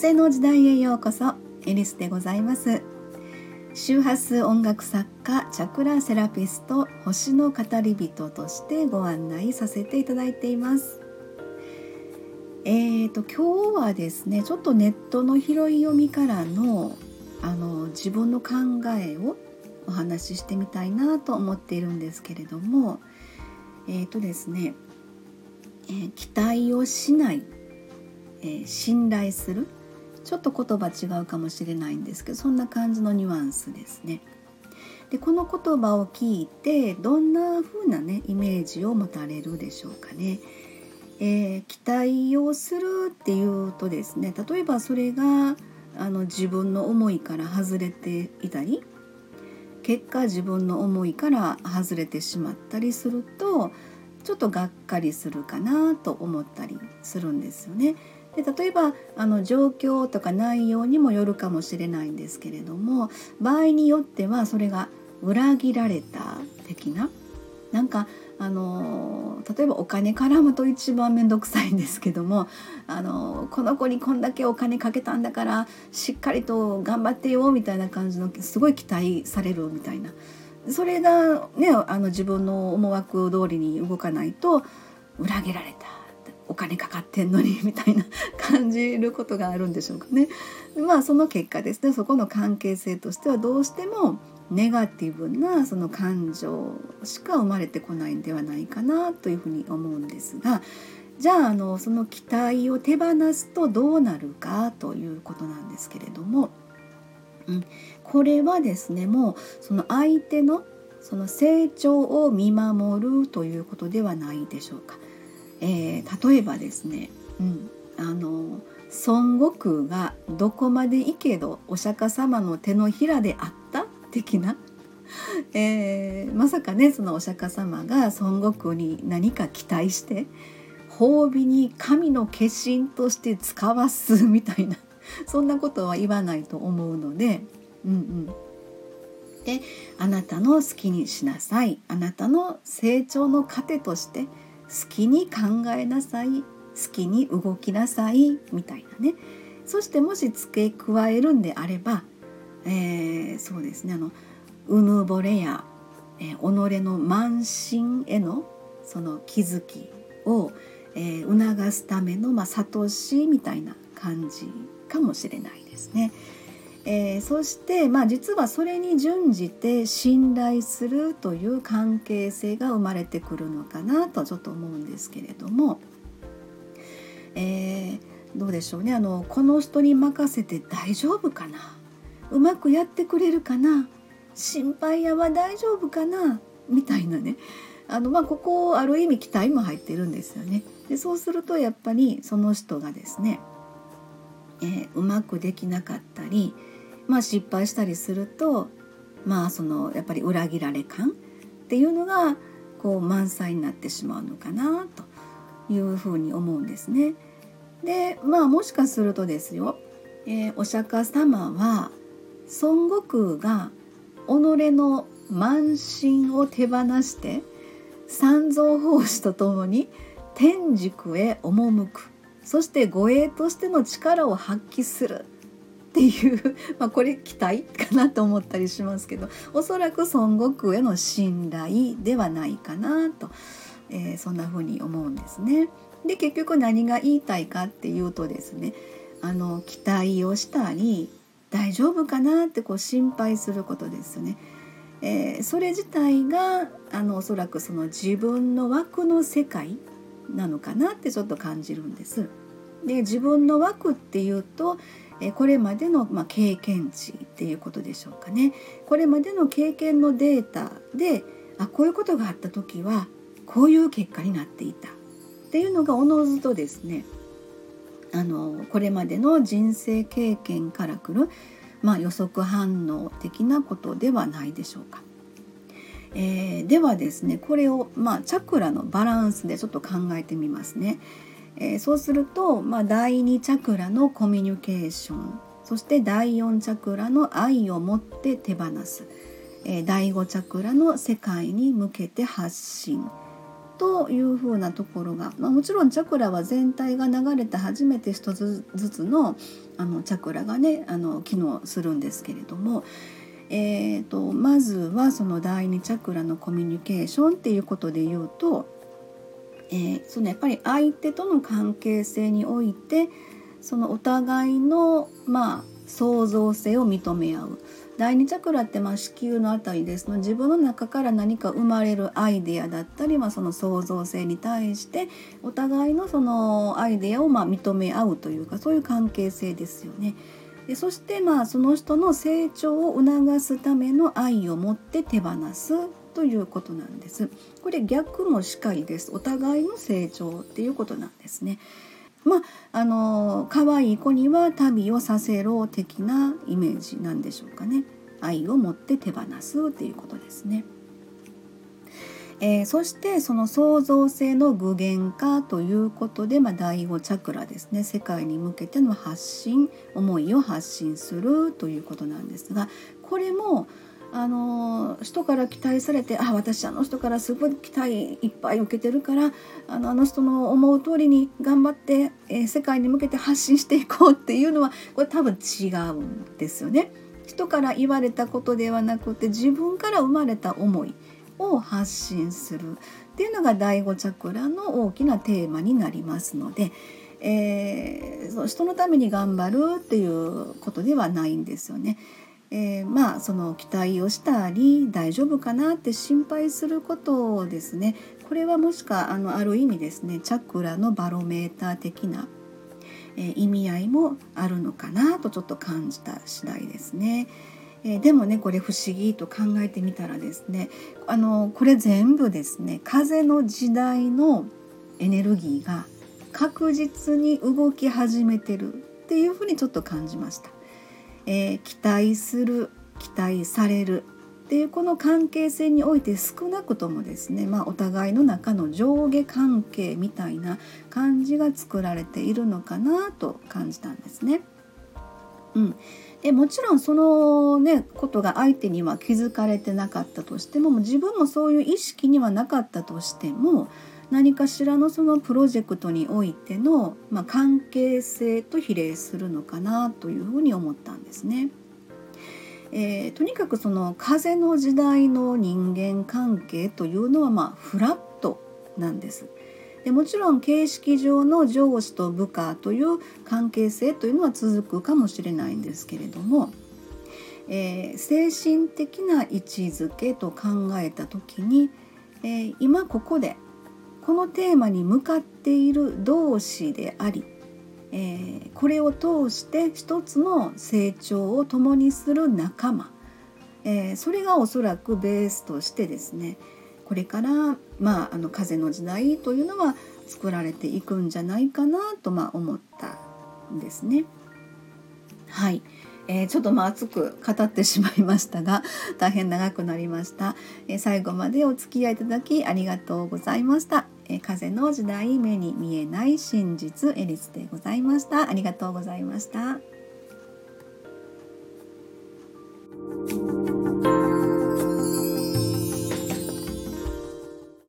風の時代へようこそエリスでございます。周波数音楽作家チャクラセラピスト星の語り人としてご案内させていただいています。えーと今日はですねちょっとネットの拾い読みからのあの自分の考えをお話ししてみたいなと思っているんですけれどもえーとですね、えー、期待をしないえー、信頼するちょっと言葉違うかもしれないんですけどそんな感じのニュアンスですね。でこの言葉を聞いてどんな風なねイメージを持たれるでしょうかね。えー、期待をするっていうとですね例えばそれがあの自分の思いから外れていたり結果自分の思いから外れてしまったりするとちょっとがっかりするかなと思ったりするんですよね。で例えばあの状況とか内容にもよるかもしれないんですけれども場合によってはそれが裏切られた的ななんかあの例えばお金絡むと一番面倒くさいんですけどもあのこの子にこんだけお金かけたんだからしっかりと頑張ってよみたいな感じのすごい期待されるみたいな。それがねあの自分の思惑通りに動かないと裏切られた。お金かかってんのに みたいな感じることがあるんでしょうかね。まあその結果ですねそこの関係性としてはどうしてもネガティブなその感情しか生まれてこないんではないかなというふうに思うんですがじゃああのその期待を手放すとどうなるかということなんですけれども、うん、これはですねもうその相手のその成長を見守るということではないでしょうか。えー、例えばですね、うん、あの孫悟空がどこまで行けどお釈迦様の手のひらであった的な、えー、まさかねそのお釈迦様が孫悟空に何か期待して褒美に神の化身として使わすみたいな そんなことは言わないと思うので、うんうん、であなたの好きにしなさい。あなたの成長の糧として好きに考えなさい。好きに動きなさい。みたいなね。そしてもし付け加えるんであれば、えー、そうですね。あのうぬぼれや、えー、己の慢心へのその気づきを、えー、促すための、まあ、悟しみたいな感じかもしれないですね。えー、そして、まあ、実はそれに準じて信頼するという関係性が生まれてくるのかなとちょっと思うんですけれども、えー、どうでしょうね。あのこの人に任せて大丈夫かな？うまくやってくれるかな？心配やは大丈夫かな？みたいなね。あの、まあ、ここある意味期待も入ってるんですよね。でそうするとやっぱりその人がですね、えー、うまくできなかったりまあ、失敗したりするとまあそのやっぱり裏切られ感っていうのがこう満載になってしまうのかなというふうに思うんですね。でまあもしかするとですよ、えー、お釈迦様は孫悟空が己の慢心を手放して三蔵法師とともに天竺へ赴くそして護衛としての力を発揮するっていう、まあ、これ期待かなと思ったりしますけどおそらく孫悟空への信頼ではないかなと、えー、そんな風に思うんですね。で結局何が言いたいかっていうとですねあの期待をしたり大丈夫かなってこう心配することですよね。えー、それ自体があのおそらくその自分の枠の世界なのかなってちょっと感じるんです。で自分の枠っていうとこれまでの、ま経験値っていうことでしょうかねこれまでの経験のデータであこういうことがあった時はこういう結果になっていたっていうのがおのずとですねあのこれまでの人生経験からくる、まあ、予測反応的なことではないでしょうか。えー、ではですねこれを、まあ、チャクラのバランスでちょっと考えてみますね。えー、そうすると、まあ、第2チャクラのコミュニケーションそして第4チャクラの愛を持って手放す、えー、第5チャクラの世界に向けて発信というふうなところが、まあ、もちろんチャクラは全体が流れて初めて一つずつのあのチャクラがねあの機能するんですけれども、えーと、まずはその第二チャクラのコミュニケーションっていうことで言うと、えー、そのやっぱり相手との関係性においてそのお互いのまあ創造性を認め合う。第二チャクラってまあ子宮のあたりです。の自分の中から何か生まれるアイデアだったり、まあ、その創造性に対してお互いのそのアイデアをま認め合うというかそういう関係性ですよね。でそしてまあその人の成長を促すための愛を持って手放す。ということなんです。これ逆もしかりです。お互いの成長っていうことなんですね。まああの可愛い子には旅をさせろ的なイメージなんでしょうかね愛を持って手放すっていうことですね。えー、そしてその創造性の具現化ということで、まあ、第5チャクラですね世界に向けての発信思いを発信するということなんですがこれもあの人から期待されてあ私あの人からすごい期待いっぱい受けてるからあのあの人の思う通りに頑張って、えー、世界に向けて発信していこうっていうのはこれ多分違うんですよね。人から言われたことではなくて自分から生まれた思いを発信するっていうのが第5チャクラの大きなテーマになりますので、えー、人のために頑張るっていうことではないんですよね。えー、まあその期待をしたり大丈夫かなって心配することをですねこれはもしかあのある意味ですねチャクラのバロメーター的な、えー、意味合いもあるのかなとちょっと感じた次第ですね。えー、でもねこれ不思議と考えてみたらですねあのこれ全部ですね風の時代のエネルギーが確実に動き始めてるっていうふうにちょっと感じました。えー、期待する期待されるっていうこの関係性において少なくともですね、まあ、お互いの中の上下関係みたいな感じが作られているのかなと感じたんですね。うん、でもちろんそのねことが相手には気づかれてなかったとしても自分もそういう意識にはなかったとしても何かしらのそのプロジェクトにおいての、まあ、関係性と比例するのかなというふうに思ったんですね。えー、とにかくその風の時代の人間関係というのはまあフラットなんです。でもちろん形式上の上司と部下という関係性というのは続くかもしれないんですけれども、えー、精神的な位置づけと考えた時に、えー、今ここでこのテーマに向かっている同士であり、えー、これを通して一つの成長を共にする仲間、えー、それがおそらくベースとしてですねこれから、まあ、あの風の時代というのは作られていくんじゃないかなと、まあ、思ったんですね。はい、えー、ちょっとまあ熱く語ってしまいましたが大変長くなりました、えー、最後までお付き合いいただきありがとうございました、えー、風の時代目に見えない真実エリスでございました。ありがとうございました。